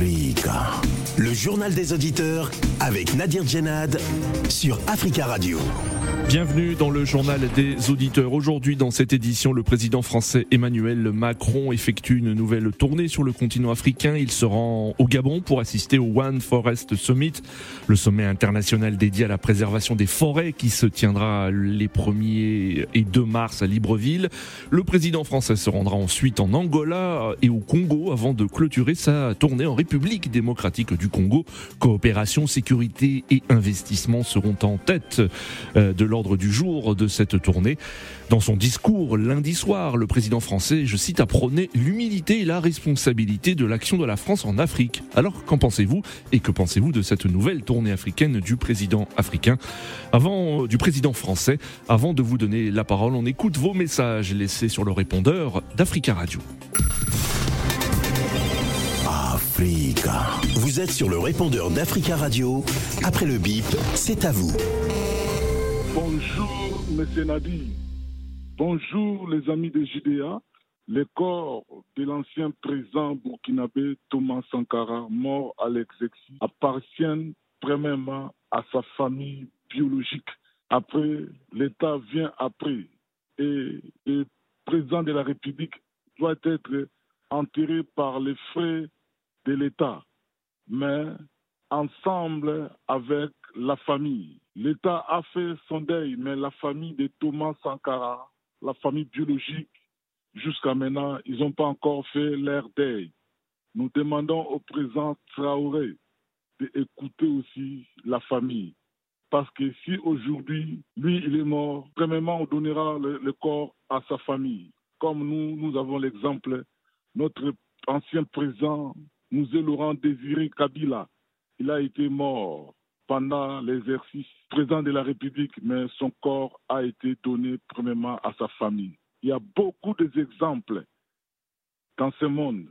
Africa. Le journal des auditeurs avec Nadir Djenad sur Africa Radio. Bienvenue dans le journal des auditeurs. Aujourd'hui, dans cette édition, le président français Emmanuel Macron effectue une nouvelle tournée sur le continent africain. Il se rend au Gabon pour assister au One Forest Summit, le sommet international dédié à la préservation des forêts qui se tiendra les 1er et 2 mars à Libreville. Le président français se rendra ensuite en Angola et au Congo avant de clôturer sa tournée en République démocratique du Congo. Coopération, sécurité et investissement seront en tête euh, de l'ordre du jour de cette tournée. Dans son discours lundi soir, le président français, je cite, a prôné l'humilité et la responsabilité de l'action de la France en Afrique. Alors, qu'en pensez-vous et que pensez-vous de cette nouvelle tournée africaine du président africain? Avant du président français, avant de vous donner la parole, on écoute vos messages laissés sur le répondeur d'Africa Radio. Vous êtes sur le répondeur d'Africa Radio. Après le bip, c'est à vous. Bonjour, Monsieur Nadi. Bonjour, les amis de JDA. Les corps de l'ancien président burkinabé Thomas Sankara, mort à l'exexil, appartiennent premièrement à sa famille biologique. Après, l'État vient après. Et le président de la République doit être enterré par les frères de l'État, mais ensemble avec la famille. L'État a fait son deuil, mais la famille de Thomas Sankara, la famille biologique, jusqu'à maintenant, ils n'ont pas encore fait leur deuil. Nous demandons au président Traoré d'écouter aussi la famille. Parce que si aujourd'hui, lui, il est mort, premièrement, on donnera le, le corps à sa famille. Comme nous, nous avons l'exemple, notre ancien président, Mouzé Laurent Désiré Kabila, il a été mort pendant l'exercice président de la République, mais son corps a été donné premièrement à sa famille. Il y a beaucoup d'exemples dans ce monde.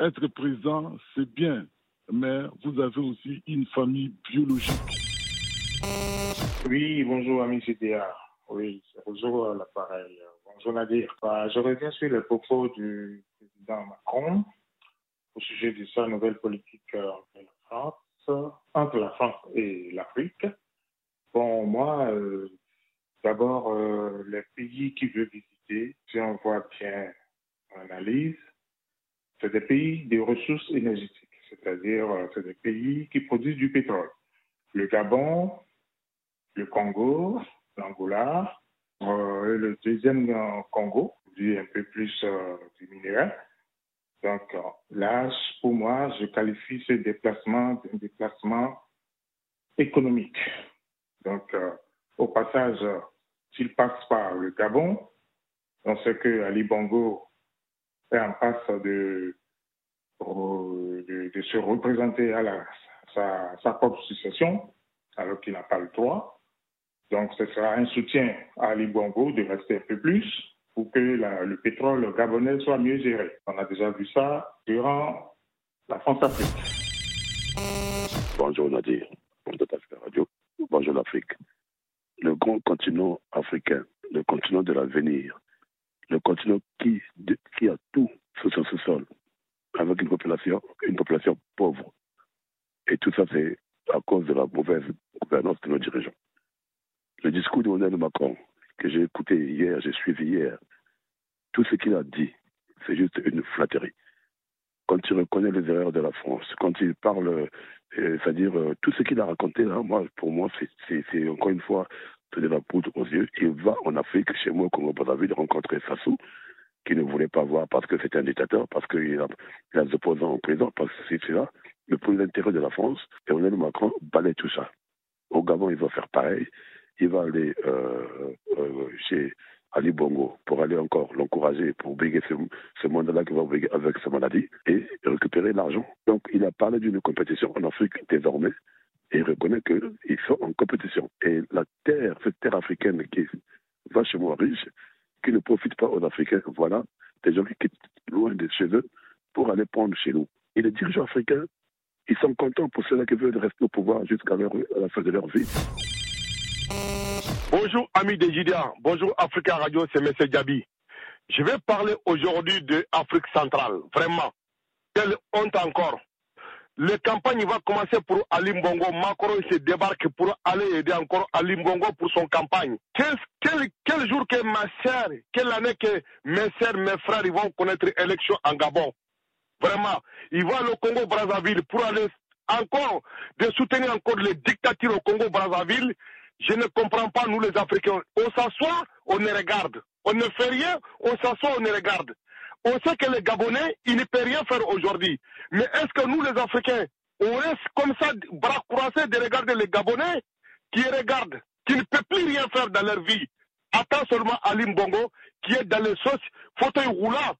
Être présent, c'est bien, mais vous avez aussi une famille biologique. Oui, bonjour ami CDA. Oui, bonjour à l'appareil. Bonjour Nadir. Bah, je reviens sur les propos du président Macron au sujet de sa nouvelle politique euh, entre la France et l'Afrique. Bon, moi, euh, d'abord, euh, les pays qu'il veut visiter, si on voit bien l'analyse, c'est des pays de ressources énergétiques, c'est-à-dire c'est des pays qui produisent du pétrole. Le Gabon, le Congo, l'Angola, le deuxième Congo, dit un peu plus du minéral. Donc là, pour moi, je qualifie ce déplacement d'un déplacement économique. Donc, euh, au passage, s'il passe par le Gabon, on sait que Ali Bongo est en passe de, se représenter à sa propre succession, alors qu'il n'a pas le droit. Donc, ce sera un soutien à Ali Bongo de rester un peu plus pour que la- le pétrole gabonais soit mieux géré. On a déjà vu ça durant la France-Afrique. Bonjour Nadir, Radio, bonjour l'Afrique. Le grand continent africain, le continent de l'avenir, le continent qui, de- qui a tout sur son sous-sol, avec une population, une population pauvre. Et tout ça, c'est à cause de la mauvaise gouvernance de nos dirigeants. Le discours d'Emmanuel Macron, que j'ai écouté hier, j'ai suivi hier, tout ce qu'il a dit, c'est juste une flatterie. Quand il reconnaît les erreurs de la France, quand il parle euh, c'est-à-dire euh, tout ce qu'il a raconté là, moi, pour moi, c'est- encore une fois de la poudre aux yeux. Il va en Afrique, chez moi, au Congo Brazzaville, rencontrer Sassou, qui ne voulait pas voir parce que c'était un dictateur, parce qu'il a, des opposants en prison, parce que c'est là. Mais pour l'intérêt de la France, Emmanuel Macron balaye tout ça. Au Gabon, il va faire pareil. Il va aller euh, chez Ali Bongo pour aller encore l'encourager pour briguer ce, ce monde-là qui va briguer avec sa maladie et récupérer l'argent. Donc, il a parlé d'une compétition en Afrique désormais et il reconnaît qu'ils sont en compétition. Et la terre, cette terre africaine qui est vachement riche, qui ne profite pas aux Africains, voilà, des gens qui quittent loin de chez eux pour aller prendre chez nous. Et les dirigeants africains, ils sont contents pour ceux-là qui veulent rester au pouvoir jusqu'à la fin de leur vie. Bonjour amis des JDA, bonjour Africa Radio, c'est M. Diaby. Je vais parler aujourd'hui de Afrique centrale, vraiment. quelle honte encore. Les campagnes vont commencer pour Ali Mbongo. Macron se débarque pour aller aider encore Ali Mbongo pour son campagne. Quel, jour que ma sœur, quelle année que mes sœurs, mes frères, vont connaître l'élection en Gabon? Vraiment, ils vont au Congo-Brazzaville pour aller encore, de soutenir encore les dictatures au Congo-Brazzaville. Je ne comprends pas, nous les Africains. On s'assoit, on les regarde. On ne fait rien, on s'assoit, on les regarde. On sait que les Gabonais, ils ne peuvent rien faire aujourd'hui. Mais est-ce que nous, les Africains, on reste comme ça, bras croisés, de regarder les Gabonais qui regardent, qui ne peuvent plus rien faire dans leur vie? Attends seulement Ali Mbongo, qui est dans les sauces fauteuil roulant,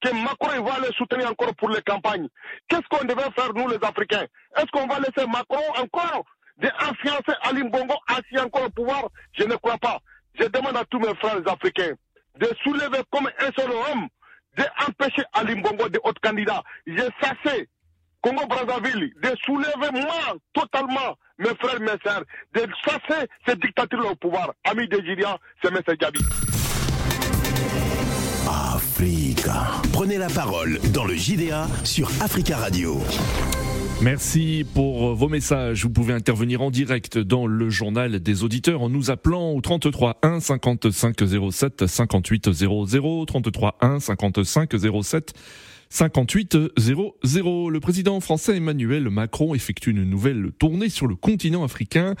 que Macron va les soutenir encore pour les campagnes. Qu'est-ce qu'on devait faire, nous, les Africains? Est-ce qu'on va laisser Macron encore d'influencer Ali Mbongo assis encore au pouvoir Je ne crois pas. Je demande à tous mes frères africains de soulever comme un seul homme d'empêcher Ali Mbongo de autres candidats. J'ai cessé Congo-Brazzaville de soulever moi totalement mes frères, mes sœurs, de chasser ces dictatures au pouvoir. Ami de Giria, c'est M. Gabi. Africa. Prenez la parole dans le JDA sur Africa Radio. Merci pour vos messages. Vous pouvez intervenir en direct dans le journal des auditeurs en nous appelant au 33 1 55 07 58 00 33 1 55 07 58-0-0. Le président français Emmanuel Macron effectue une nouvelle tournée sur le continent africain.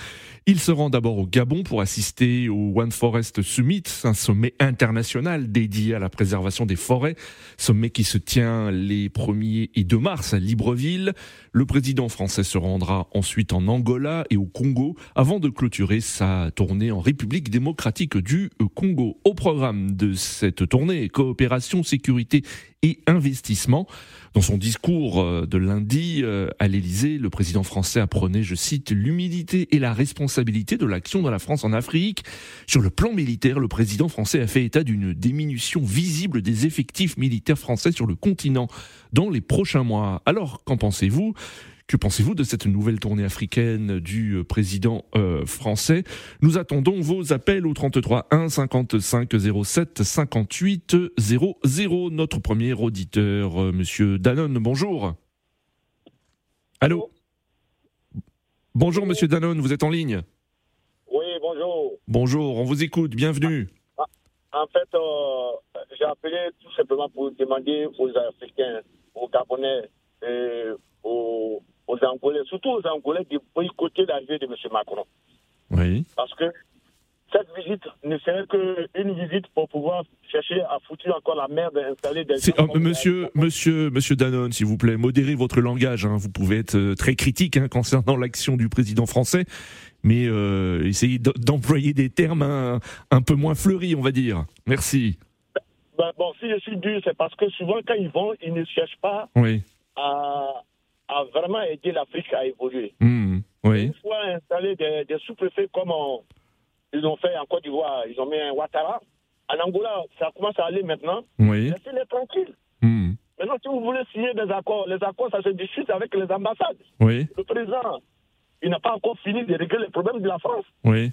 Il se rend d'abord au Gabon pour assister au One Forest Summit, un sommet international dédié à la préservation des forêts, sommet qui se tient les 1er et 2 mars à Libreville. Le président français se rendra ensuite en Angola et au Congo avant de clôturer sa tournée en République démocratique du Congo. Au programme de cette tournée, coopération, sécurité et investissement. Dans son discours euh, de lundi euh, à l'Élysée, le président français apprenait, je cite, l'humilité et la responsabilité de l'action de la France en Afrique. Sur le plan militaire, le président français a fait état d'une diminution visible des effectifs militaires français sur le continent dans les prochains mois. Alors, qu'en pensez-vous? Que pensez-vous de cette nouvelle tournée africaine du euh, président euh, français? Nous attendons vos appels au 33 1 55 07 58 00. Notre premier auditeur, euh, Monsieur Danone, bonjour. Allô? Bonjour Monsieur Danone, vous êtes en ligne? Oui, bonjour. Bonjour, on vous écoute, bienvenue. En fait, j'ai appelé tout simplement pour demander aux Africains, aux Gabonais, et aux, aux Angolais, surtout aux Angolais, de boycotter l'arrivée de M. Macron. Oui. Parce que cette visite ne serait qu'une visite pour pouvoir chercher à foutre encore la merde installer des. Oh, monsieur, monsieur, monsieur Danone, s'il vous plaît, modérez votre langage. Hein. Vous pouvez être euh, très critique hein, concernant l'action du président français, mais euh, essayez d'employer des termes un, un, peu moins fleuris, on va dire. Merci. Ben, bon, si je suis dur, c'est parce que souvent quand ils vont, ils ne cherchent pas oui. à a vraiment aidé l'Afrique à évoluer. Mmh, oui. Une fois installé des, des sous-préfets comme ils ont fait en Côte d'Ivoire, ils ont mis un Ouattara. En Angola, ça commence à aller maintenant. Oui. Laissez-les tranquilles. Mmh. Maintenant, si vous voulez signer des accords, les accords, ça se discute avec les ambassades. Oui. Le président, il n'a pas encore fini de régler les problèmes de la France. Oui.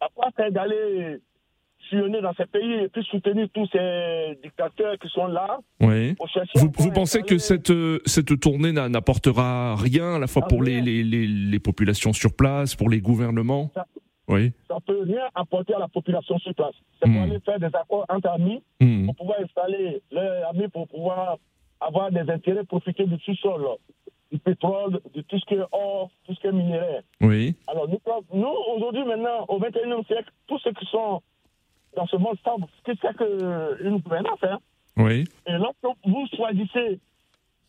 À quoi faire d'aller dans ces pays et puis soutenir tous ces dictateurs qui sont là. Oui. Vous, vous pensez que cette, cette tournée n'apportera rien à la fois pour les, les, les, les, populations sur place, pour les gouvernements ça, Oui. Ça peut rien apporter à la population sur place. C'est mmh. pour aller faire des accords entre amis, mmh. pour pouvoir installer les amis, pour pouvoir avoir des intérêts, profiter du sous-sol, du pétrole, de tout ce qui est or, tout ce qui est minéraire. Oui. Alors nous, nous aujourd'hui maintenant, au XXIe siècle, tous ceux qui sont dans ce monde ce que c'est qu'une gouvernance. Hein. Oui. Et lorsque vous choisissez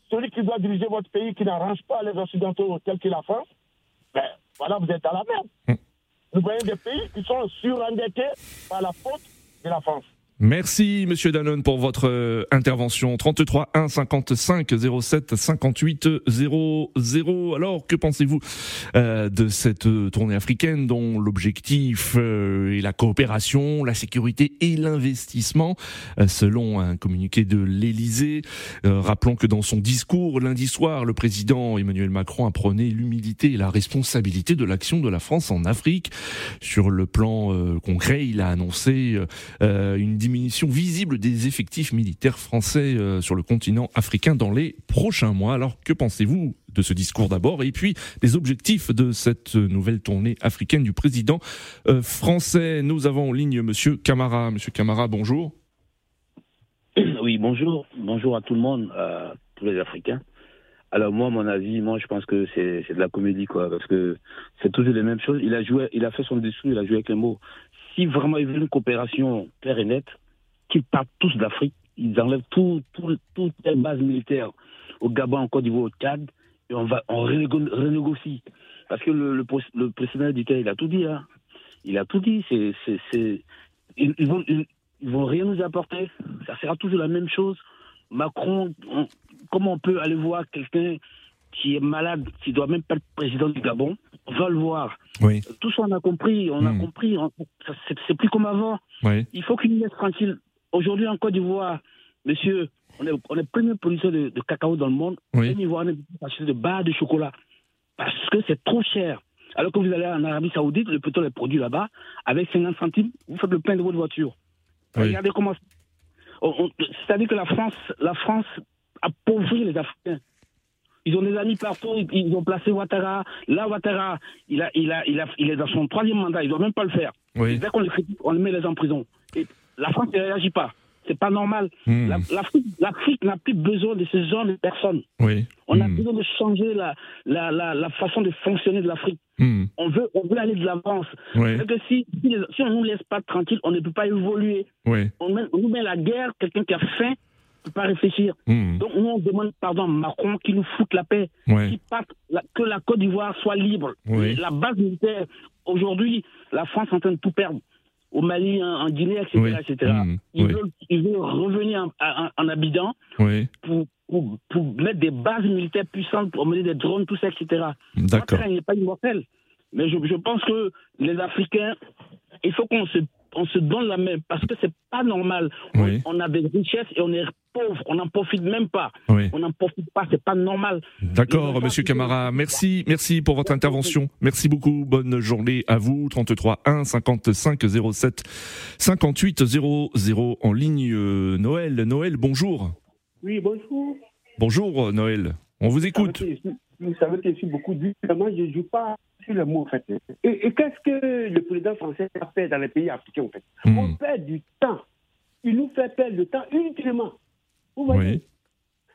celui qui doit diriger votre pays, qui n'arrange pas les Occidentaux tels que la France, ben voilà, vous êtes à la merde. Mmh. Nous voyons des pays qui sont surendettés par la faute de la France. Merci Monsieur Danone pour votre euh, intervention. 33 1 55 07 58 00. Alors que pensez-vous euh, de cette tournée africaine dont l'objectif euh, est la coopération, la sécurité et l'investissement euh, selon un communiqué de l'Élysée? Euh, rappelons que dans son discours lundi soir, le président Emmanuel Macron apprenait l'humilité et la responsabilité de l'action de la France en Afrique. Sur le plan euh, concret, il a annoncé une diminution visible des effectifs militaires français euh, sur le continent africain dans les prochains mois. Alors que pensez-vous de ce discours d'abord et puis des objectifs de cette nouvelle tournée africaine du président euh, français? Nous avons en ligne Monsieur Camara. Monsieur Camara, bonjour. Oui, bonjour. Bonjour à tout le monde, à tous les Africains. Alors moi, mon avis, moi, je pense que c'est de la comédie, quoi, parce que c'est toujours les mêmes choses. Il a joué, il a fait son discours, il a joué avec les mots. Si vraiment il veut une coopération claire et nette, qu'ils partent tous d'Afrique, ils enlèvent tout, tout, toutes les bases militaires au Gabon, en Côte d'Ivoire, au Tchad, et on va, on renégocie. Parce que le, président du il a tout dit, hein. Il a tout dit. Ils, ils, ils, vont rien nous apporter. Ça sera toujours la même chose. Macron, comment on peut aller voir quelqu'un qui est malade, qui doit même pas être président du Gabon On va le voir. Oui. Tout ça, on a compris. On a hmm. compris. C'est plus comme avant. Il faut qu'il nous laisse tranquille. Aujourd'hui, en Côte d'Ivoire, monsieur, on est, on est premier producteur de, cacao dans le monde. Oui. On est acheter de barres de chocolat. Parce que c'est trop cher. Alors que vous allez en Arabie Saoudite, le pétrole est produit là-bas, avec 50 centimes, vous faites le plein de votre voiture. Regardez comment. C'est-à-dire que la France, la France appauvrit les Africains. Ils ont des amis partout, ils ont placé Ouattara. Là, Ouattara, il, a, il, a, il, a, il est dans son troisième mandat, il ne doit même pas le faire. Dès qu'on le critique, on le met les en prison. Et la France ne réagit pas. C'est pas normal. Hmm. L'Afrique n'a plus besoin de ce genre de personnes. Oui. On a hmm. besoin de changer la, la, la, la, façon de fonctionner de l'Afrique. Hmm. On, veut, on veut aller de l'avance. Que si, si, on ne nous laisse pas tranquille, on ne peut pas évoluer. On, on nous met la guerre, quelqu'un qui a faim, peut pas réfléchir. Donc nous, on demande pardon Macron qui nous foute la paix, que la Côte d'Ivoire soit libre. La base militaire, aujourd'hui, la France est en train de tout perdre au Mali, en, Guinée, etc. etc. Mmh, ils, veulent, revenir en, en, Abidjan pour, pour, mettre des bases militaires puissantes, pour mener des drones, tout ça, etc. D'accord. Il n'est pas immortel. Mais je, je, pense que les Africains, il faut qu'on se, on se donne la main parce que c'est pas normal. On, a des richesses et on est pauvre, on n'en profite même pas. On n'en profite pas, c'est pas normal. D'accord, Monsieur Camara, merci, merci pour votre intervention. Merci beaucoup. Bonne journée à vous. 33 1 55 07 58 00 en ligne. Euh, Noël, Noël, bonjour. Oui, bonjour. Bonjour, Noël. On vous écoute. Vous savez que je suis beaucoup dit. Moi, je ne joue pas sur le mot, en fait. Et, qu'est-ce que le président français a fait dans les pays africains, en fait hmm. On perd du temps. Il nous fait perdre du temps inutilement. Vous voyez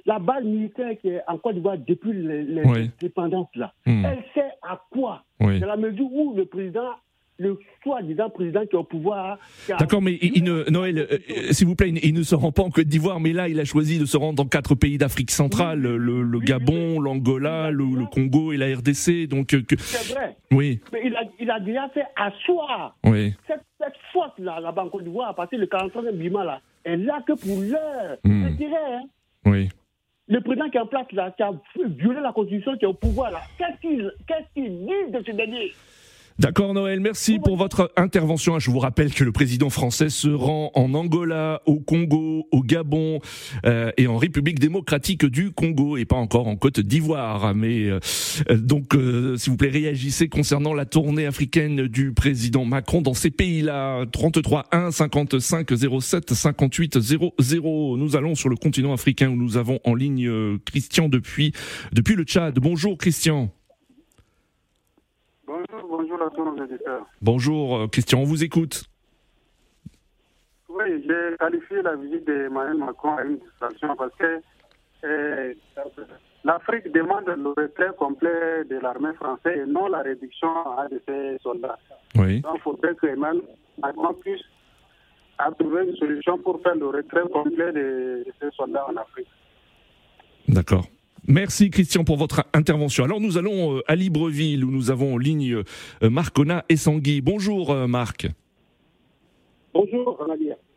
La base militaire qui est en Côte d'Ivoire depuis l'indépendance, là, hmm. elle sait à quoi? Dans la mesure où le président le soi-disant président qui est au pouvoir. D'accord, mais il, ne, Noël, euh, euh, s'il vous plaît, il, ne se rend pas en Côte d'Ivoire, mais là, il a choisi de se rendre dans quatre pays d'Afrique centrale, le, Gabon, l'Angola, le, Congo et la RDC. Donc, euh, c'est vrai. Oui. Mais il a, il a déjà fait asseoir oui. cette, cette faute-là, là-bas en Côte d'Ivoire, à partir du 43e Bima, là. Et là que pour l'heure, hmm. c'est hein. Oui. Le président qui est en place, là, qui a violé la Constitution, qui est au pouvoir, là, qu'est-ce qu'il qu dit de ce dernier? D'accord Noël, merci pour votre intervention. Je vous rappelle que le président français se rend en Angola, au Congo, au Gabon euh, et en République démocratique du Congo et pas encore en Côte d'Ivoire. Mais euh, donc, euh, s'il vous plaît, réagissez concernant la tournée africaine du président Macron dans ces pays-là. 33 1 55 07 58 00. Nous allons sur le continent africain où nous avons en ligne Christian depuis depuis le Tchad. Bonjour Christian. Bonjour, à tous nos éditeurs. Bonjour euh, Christian, on vous écoute. Oui, j'ai qualifié la visite d'Emmanuel Macron à une distraction parce que euh, l'Afrique demande le retrait complet de l'armée française et non la réduction de ses soldats. Oui. Donc il faudrait que Emmanuel Macron puisse trouver une solution pour faire le retrait complet de, de ses soldats en Afrique. D'accord. Merci Christian pour votre intervention. Alors nous allons euh, à Libreville où nous avons en ligne euh, Marcona et Sangui. Bonjour euh, Marc. Bonjour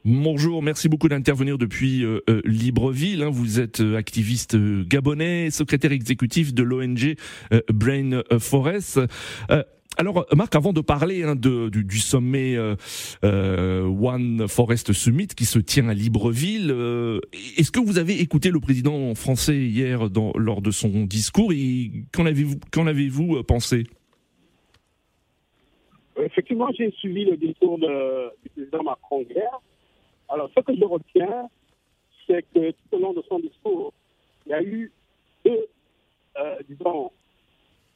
Bonjour, merci beaucoup d'intervenir depuis Libreville. Hein. Vous êtes activiste gabonais, secrétaire exécutif de l'ONG Brain Forest. Alors, Marc, avant de parler hein, du, sommet euh, euh, One Forest Summit qui se tient à Libreville, euh, est-ce que vous avez écouté le président français hier lors de son discours et qu'en avez-vous avez pensé? Effectivement, j'ai suivi le discours du président Macron hier. Alors, ce que je retiens, c'est que tout au long de son discours, il y a eu euh,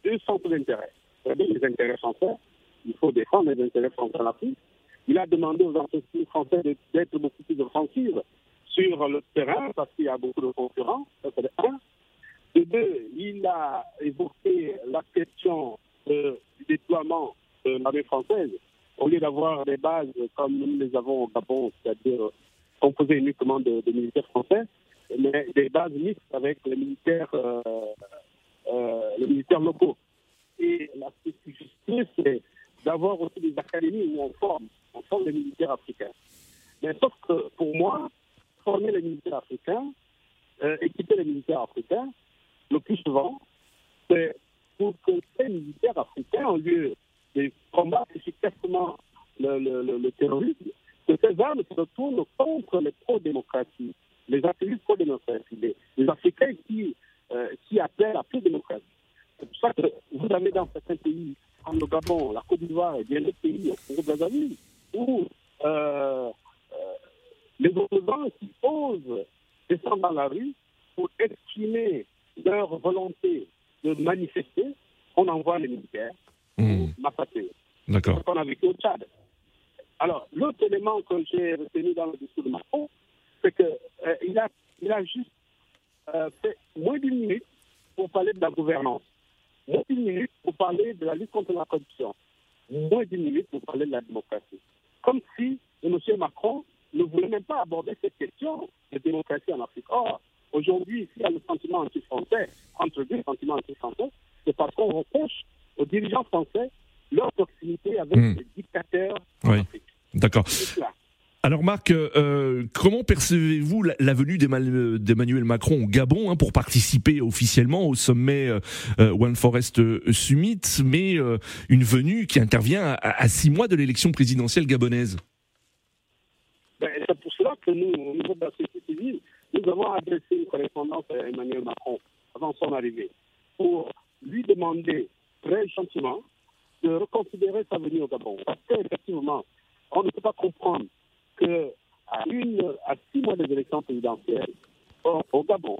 deux centres d'intérêt. Les intérêts français, il faut défendre les intérêts français en Afrique. Il a demandé aux entreprises françaises d'être beaucoup plus offensives sur le terrain parce qu'il y a beaucoup de concurrents. Ça, c'est un. De deux, il a évoqué la question du déploiement de l'armée française. Au lieu d'avoir des bases comme nous les avons au Gabon, c'est-à-dire composées uniquement de, militaires français, mais des bases mixtes avec euh, euh, les militaires locaux. Et la spécificité, c'est d'avoir aussi des académies où on forme, on forme les militaires africains. Mais sauf que pour moi, former les militaires africains, euh, équiper les militaires africains, le plus souvent, c'est pour que ces militaires africains, au lieu de combattre efficacement le, terrorisme, que ces armes se retournent contre les pro-démocraties, les activistes pro-démocratie, les, Africains qui, euh, qui appellent à plus de démocratie. C'est pour ça que vous avez dans certains pays, comme le Gabon, la Côte d'Ivoire et bien d'autres pays, au où euh, euh, les opposants qui osent descendre dans la rue pour exprimer leur volonté de manifester, on envoie les militaires mmh. massacrer. D'accord. C'est ce qu'on a vécu au Tchad. Alors, l'autre élément que j'ai retenu dans le discours de Macron, c'est qu'il euh, a, il a juste euh, fait moins d'une minute pour parler de la gouvernance, moins d'une minute parler de la lutte contre la corruption, moins d'une minute pour parler de la démocratie. Comme si M. Macron ne voulait même pas aborder cette question de démocratie en Afrique. Or, aujourd'hui, s'il y a le sentiment anti-français, entre deux sentiments anti-français, c'est parce qu'on reproche aux dirigeants français leur proximité avec hmm. les dictateurs en Afrique. D'accord. Alors Marc, euh, comment percevez-vous la, venue d'Emmanuel Macron au Gabon hein, pour participer officiellement au sommet euh, euh, One Forest Summit, mais une venue qui intervient à, six mois de l'élection présidentielle gabonaise? Ben, C'est pour cela que nous, au niveau de la société civile, nous avons adressé une correspondance à Emmanuel Macron avant son arrivée pour lui demander très gentiment de reconsidérer sa venue au Gabon. Parce qu'effectivement, on ne peut pas comprendre qu'à une, à six mois des élections présidentielles au, Gabon,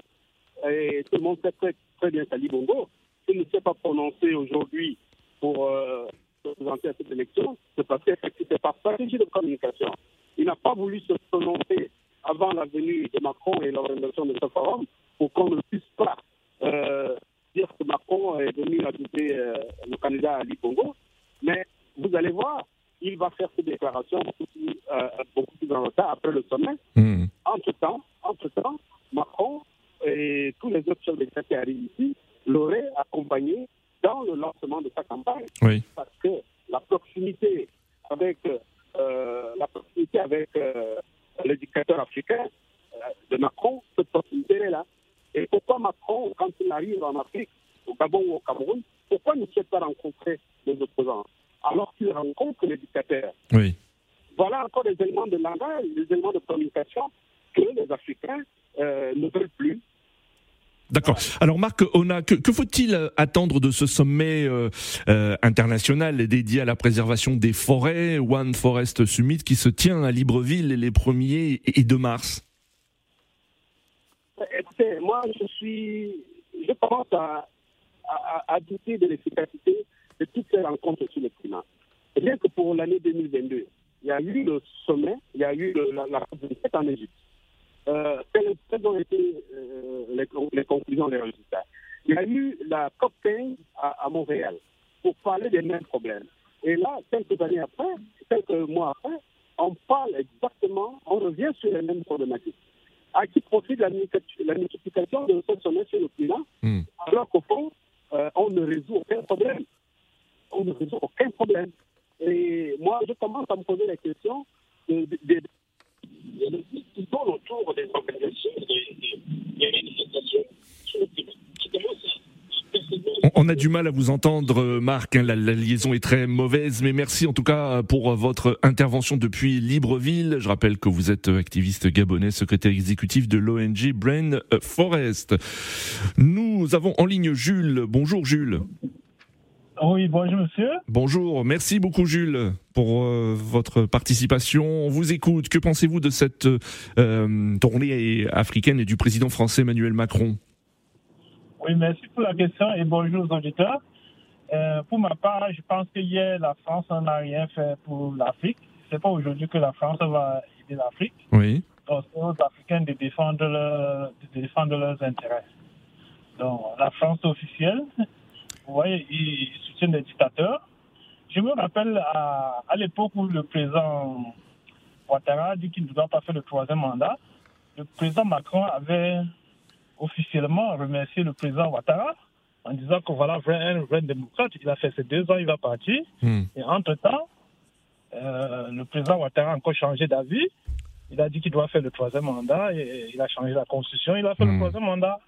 et tout le monde sait très, très bien qu'Ali Bongo, s'il ne s'est pas prononcé aujourd'hui pour euh, se présenter à cette élection, c'est parce qu'effectivement, c'est par stratégie de communication. Il n'a pas voulu se prononcer avant la venue de Macron et l'organisation de ce forum pour qu'on ne puisse pas euh, dire que Macron est venu ajouter euh, le candidat Ali Bongo. Mais vous allez voir, il va faire ses déclarations சொன்னேன் Alors Marc, on a, que, faut-il attendre de ce sommet euh, euh, international dédié à la préservation des forêts, One Forest Summit, qui se tient à Libreville les 1er et 2 mars? Écoutez, moi je suis, je commence à, douter de l'efficacité de toutes ces rencontres sur le climat. Rien que pour l'année 2022, il y a eu le sommet, il y a eu la, la COP27 en Égypte. Euh, quelles, ont été euh, les, conclusions, les résultats? Il y a eu la COP15 à, Montréal pour parler des mêmes problèmes. Et là, quelques années après, quelques mois après, on parle exactement, on revient sur les mêmes problématiques. À qui profite la, multiplication de ce sommet sur le climat, hmm. alors qu'au fond, euh, on ne résout aucun problème on ne résout aucun problème. Et moi, je commence à me poser la question de, de, autour des organisations, des, on a du mal à vous entendre, Marc. Hein, la, liaison est très mauvaise, mais merci en tout cas pour votre intervention depuis Libreville. Je rappelle que vous êtes activiste gabonais, secrétaire exécutif de l'ONG Brain Forest. Nous avons en ligne Jules. Bonjour Jules. Oui, bonjour monsieur. Bonjour, merci beaucoup Jules pour euh, votre participation. On vous écoute. Que pensez-vous de cette euh, tournée africaine et du président français Emmanuel Macron? Oui, merci pour la question et bonjour aux auditeurs. Euh, pour ma part, je pense que hier, la France n'a rien fait pour l'Afrique. C'est pas aujourd'hui que la France va aider l'Afrique. Oui. Donc, c'est aux Africains de défendre, de défendre leurs intérêts. Donc, la France officielle, vous voyez, ils soutiennent les dictateurs. Je me rappelle à, à l'époque où le président Ouattara dit qu'il ne doit pas faire le troisième mandat, le président Macron avait officiellement remercié le président Ouattara en disant que voilà, un vrai démocrate, il a fait ses deux ans, il va partir. Hmm. Et entre-temps, euh, le président Ouattara a encore changé d'avis. Il a dit qu'il doit faire le troisième mandat et il a changé la constitution. Il a fait le Hmm. troisième mandat.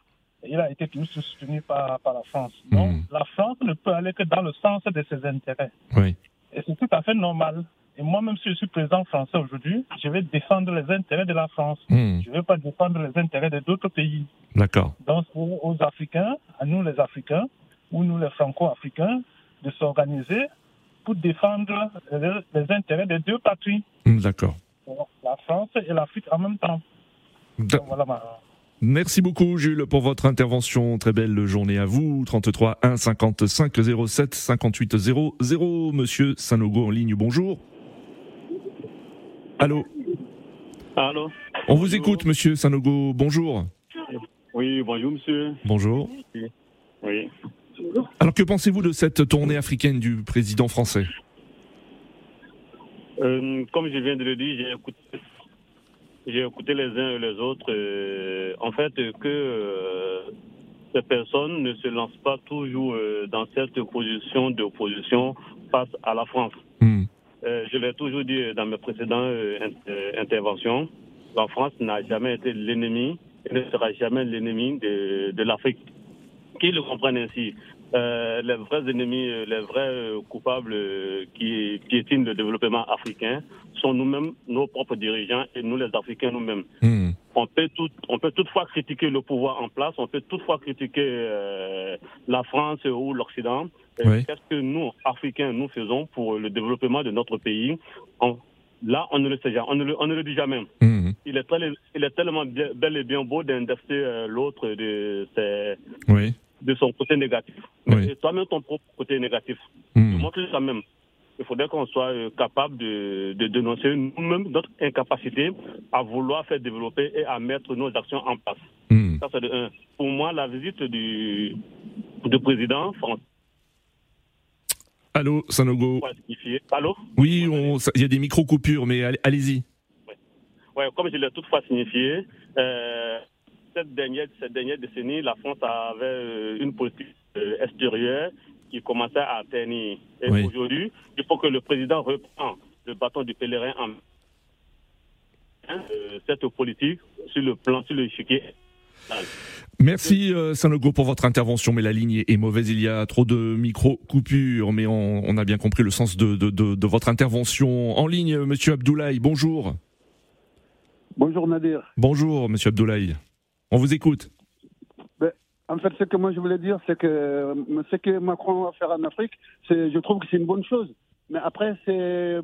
Il a été toujours soutenu par, par la France. Donc, Hmm. la France ne peut aller que dans le sens de ses intérêts. Oui. Et c'est tout à fait normal. Et moi, même si je suis président français aujourd'hui, je vais défendre les intérêts de la France. Hmm. Je ne vais pas défendre les intérêts de d'autres pays. D'accord. Donc, aux Africains, à nous les Africains, ou nous les Franco-Africains, de s'organiser pour défendre les, les intérêts des deux patries, Hmm, D'accord. la France et l'Afrique en même temps. Donc, voilà ma... Merci beaucoup Jules pour votre intervention. Très belle journée à vous. 33 1 55 07 58 00. Monsieur Sanogo en ligne. Bonjour. Allô. Allô On vous écoute, Monsieur Sanogo. Bonjour. Oui, bonjour monsieur. Bonjour. Oui. Alors que pensez-vous de cette tournée africaine du président français? Euh, comme je viens de le dire, j'ai écouté, j'ai écouté les uns et les autres. euh, en fait, que euh, ces personnes ne se lancent pas toujours euh, dans cette position d'opposition face à la France. Hmm. Je l'ai toujours dit dans mes précédentes in- interventions, la France n'a jamais été l'ennemi et ne sera jamais l'ennemi de, de l'Afrique. Qu'ils le comprennent ainsi. Euh, les vrais ennemis, euh, les vrais euh, coupables qui piétinent le développement africain sont nous-mêmes, nos propres dirigeants et nous les Africains nous-mêmes. Hmm. On peut, tout, on peut toutefois critiquer le pouvoir en place, on peut toutefois critiquer euh, la France ou l'Occident. Oui. Qu'est-ce que nous, Africains, nous faisons pour le développement de notre pays? On- Là, on ne le sait jamais, on ne le, on ne le dit jamais. Hmm. Il est, très- il est tellement bel et bien beau d'indexer euh, l'autre de, ses- Oui. De son côté négatif. Oui. Toi-même, ton propre côté négatif. Hmm. Montre ça même. Il faudrait qu'on soit euh, capable de, de dénoncer nous-mêmes notre incapacité à vouloir faire développer et à mettre nos actions en place. Hmm. Ça, c'est de un. Pour moi, la visite du, du président français Allô, Sanogo. Allô? Oui, il y a des micro-coupures, mais allez- allez-y. Ouais, comme je l'ai toutefois signifié, euh, cette, dernière, cette dernière décennie, la France avait euh, une politique euh, extérieure qui commençait à ternir. Et Oui. aujourd'hui, il faut que le président reprend le bâton du pèlerin en main. Euh, cette politique sur le plan, sur l'échiquier. Merci euh, Sanogo pour votre intervention, mais la ligne est mauvaise. Il y a trop de micro-coupures, mais on, on a bien compris le sens de, de, de, de votre intervention. En ligne, Monsieur Abdoulaye, bonjour. Bonjour Nadir. Bonjour, Monsieur Abdoulaye. On vous écoute. Ben, en fait, ce que moi je voulais dire, c'est que euh, ce que Macron va faire en Afrique, je trouve que c'est une bonne chose. Mais après, c'est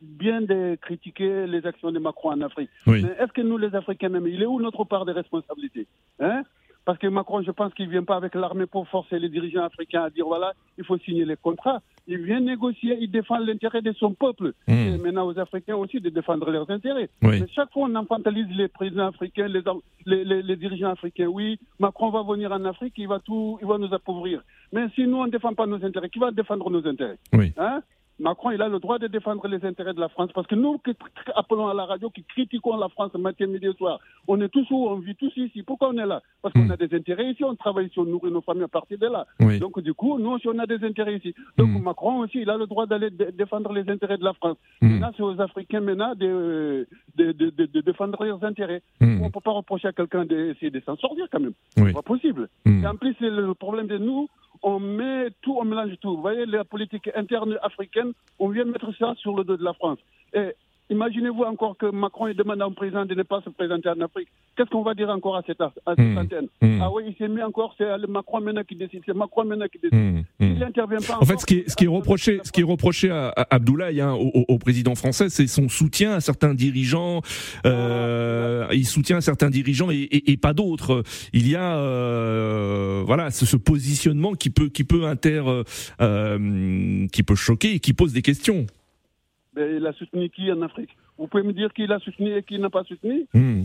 bien de critiquer les actions de Macron en Afrique. Oui. Mais est-ce que nous, les Africains même, il est où notre part de responsabilité hein? Parce que Macron, je pense qu'il ne vient pas avec l'armée pour forcer les dirigeants africains à dire voilà, il faut signer les contrats. Il vient négocier, il défend l'intérêt de son peuple. Mmh. Et maintenant aux Africains aussi de défendre leurs intérêts. Oui. Mais chaque fois, on infantilise les présidents africains, les, les, les- les dirigeants africains. Oui, Macron va venir en Afrique, il va, tout, il va nous appauvrir. Mais si nous, on ne défend pas nos intérêts, qui va défendre nos intérêts? Oui. Hein? Macron, il a le droit de défendre les intérêts de la France parce que nous qui appelons à la radio, qui critiquons la France matin, midi et soir, on est tous où On vit tous ici. Pourquoi on est là? Parce qu'on a des intérêts ici, on travaille ici, on nourrit nos familles à partir de là. Oui. Donc du coup, nous aussi, on a des intérêts ici. Donc Macron aussi, il a le droit d'aller dé- défendre les intérêts de la France. Maintenant, c'est aux Africains maintenant de, de, de, de- de défendre leurs intérêts. On ne peut pas reprocher à quelqu'un d'essayer de s'en sortir quand même. Oui. C'est pas possible. Et en plus, c'est le problème de nous, on met tout, on mélange tout. Vous voyez, la politique interne africaine, on vient mettre ça sur le dos de la France. Et Imaginez-vous encore que Macron demande à un président de ne pas se présenter en Afrique. Qu'est-ce qu'on va dire encore à cette, à cette mmh. antenne mmh. Ah oui, il s'est mis encore, c'est Macron maintenant qui décide, c'est Macron maintenant qui décide. Mmh. Il n'intervient pas. En fait, ce qui est, ce qui est reproché, ce qui est reproché à, Abdoulaye, hein, au, au, président français, c'est son soutien à certains dirigeants. Euh, il soutient certains dirigeants et, et, et pas d'autres. Il y a, euh, voilà, ce, ce, positionnement qui peut, qui peut inter, euh, qui peut choquer et qui pose des questions. Ben, il a soutenu qui en Afrique? Vous pouvez me dire qui l'a soutenu et qui n'a pas soutenu? Hmm.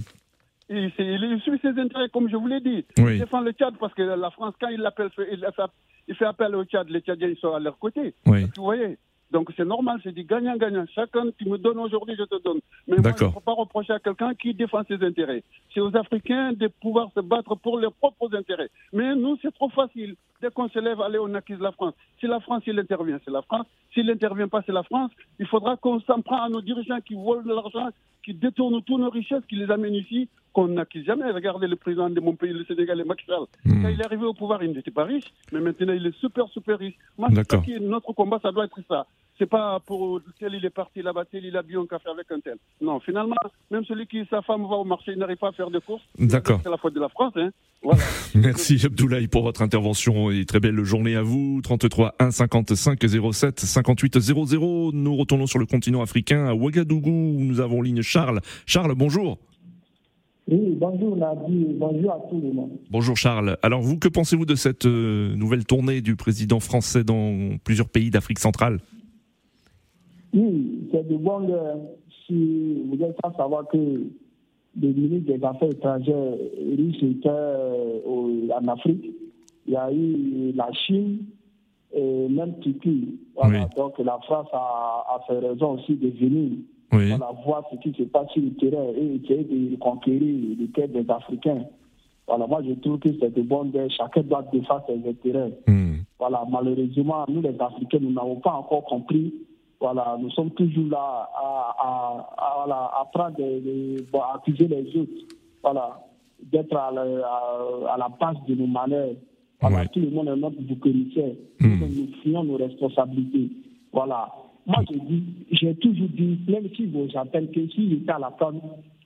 il, il, suit ses intérêts, comme je vous l'ai dit. Il défend le Tchad parce que la France, quand il, l'appelle, il, fait appel au Tchad, les Tchadiens ils sont à leur côté. Vous voyez? Donc c'est normal, c'est du gagnant-gagnant. Chacun, tu me donnes aujourd'hui, je te donne. Mais moi, il ne faut pas reprocher à quelqu'un qui défend ses intérêts. C'est aux Africains de pouvoir se battre pour leurs propres intérêts. Mais nous, c'est trop facile. Dès qu'on se lève, allez, on accuse la France. Si la France, il intervient, c'est la France. S'il n'intervient pas, c'est la France. Il faudra qu'on s'en prenne à nos dirigeants qui volent de l'argent, qui détournent toutes nos richesses, qui les amènent ici, qu'on n'accuse jamais. Regardez le président de mon pays, le Sénégal, Macky Sall. Hmm. Quand il est arrivé au pouvoir, il n'était pas riche, mais maintenant, il est super, super riche. Moi, notre combat, ça doit être ça c'est pas pour tel il est parti là-bas, tel il a bu un café avec un tel. Non, finalement, même celui qui, sa femme va au marché, il n'arrive pas à faire de courses. D'accord. C'est la faute de la France, hein. Merci Abdoulaye pour votre intervention et très belle journée à vous. 33 1 55 07 58 00. Nous retournons sur le continent africain à Ouagadougou où nous avons ligne Charles. Charles, bonjour. Oui, bonjour Nadi, bonjour à tout le monde. Bonjour Charles. Alors vous, que pensez-vous de cette euh, nouvelle tournée du président français dans plusieurs pays d'Afrique centrale? Oui, c'est de bon si vous êtes sans savoir que le ministre des Affaires étrangères russe était euh, en Afrique. Il y a eu la Chine et même Turquie. Donc la France a, fait raison aussi de venir oui. voir ce qui se passe sur le terrain et essayer de conquérir les terres des Africains. Voilà, moi je trouve que c'est de bon chacun doit défendre ses intérêts. Hmm. Voilà, malheureusement, nous les Africains, nous n'avons pas encore compris voilà, nous sommes toujours là à, à, à, prendre accuser les autres. Voilà, d'être à, la base de nos manières. Voilà, tout le monde est notre émissaire. Hmm. Nous fuyons nos responsabilités. Voilà. Moi, je dis, j'ai toujours dit, même si vous appelez que si j'étais à la place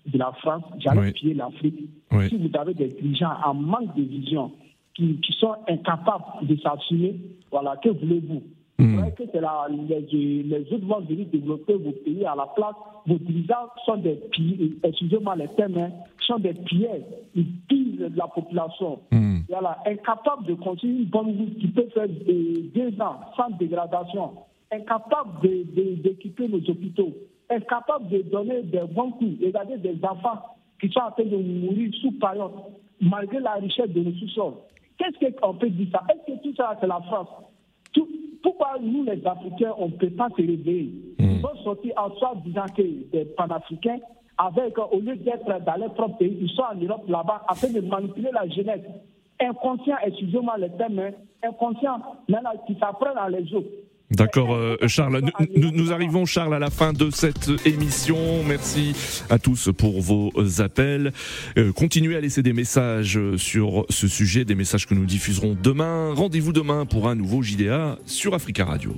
de la France, j'allais piller l'Afrique. Si vous avez des dirigeants en manque de vision, qui, qui sont incapables de s'assumer, voilà, que voulez-vous? Mm. que c'est les, les, autres vont venir développer vos pays à la place. Vos dirigeants sont des pires, excusez-moi les termes, hein, sont des pires. Ils pillent la population. Mm. Voilà, incapables de continuer une bonne vie qui peut faire deux ans sans dégradation. Incapables d'équiper nos hôpitaux. Incapables de donner des bons coups. Regardez des enfants qui sont en train de mourir sous paillote, malgré la richesse de nos sous-sols. Qu'est-ce qu'on peut dire ça? Est-ce que tout ça, c'est la France? Pourquoi nous, les Africains, on ne peut pas se réveiller hmm. Ils vont sortir en soi disant que des panafricains, avec, au lieu d'être dans leur propre pays, ils sont en Europe là-bas afin de manipuler la jeunesse. Inconscient, excusez-moi le terme, hein, inconscient, maintenant, qui s'apprennent à les autres. D'accord, euh, Charles. Nous, nous, arrivons, Charles, à la fin de cette émission. Merci à tous pour vos appels. Euh, continuez à laisser des messages sur ce sujet, des messages que nous diffuserons demain. Rendez-vous demain pour un nouveau JDA sur Africa Radio.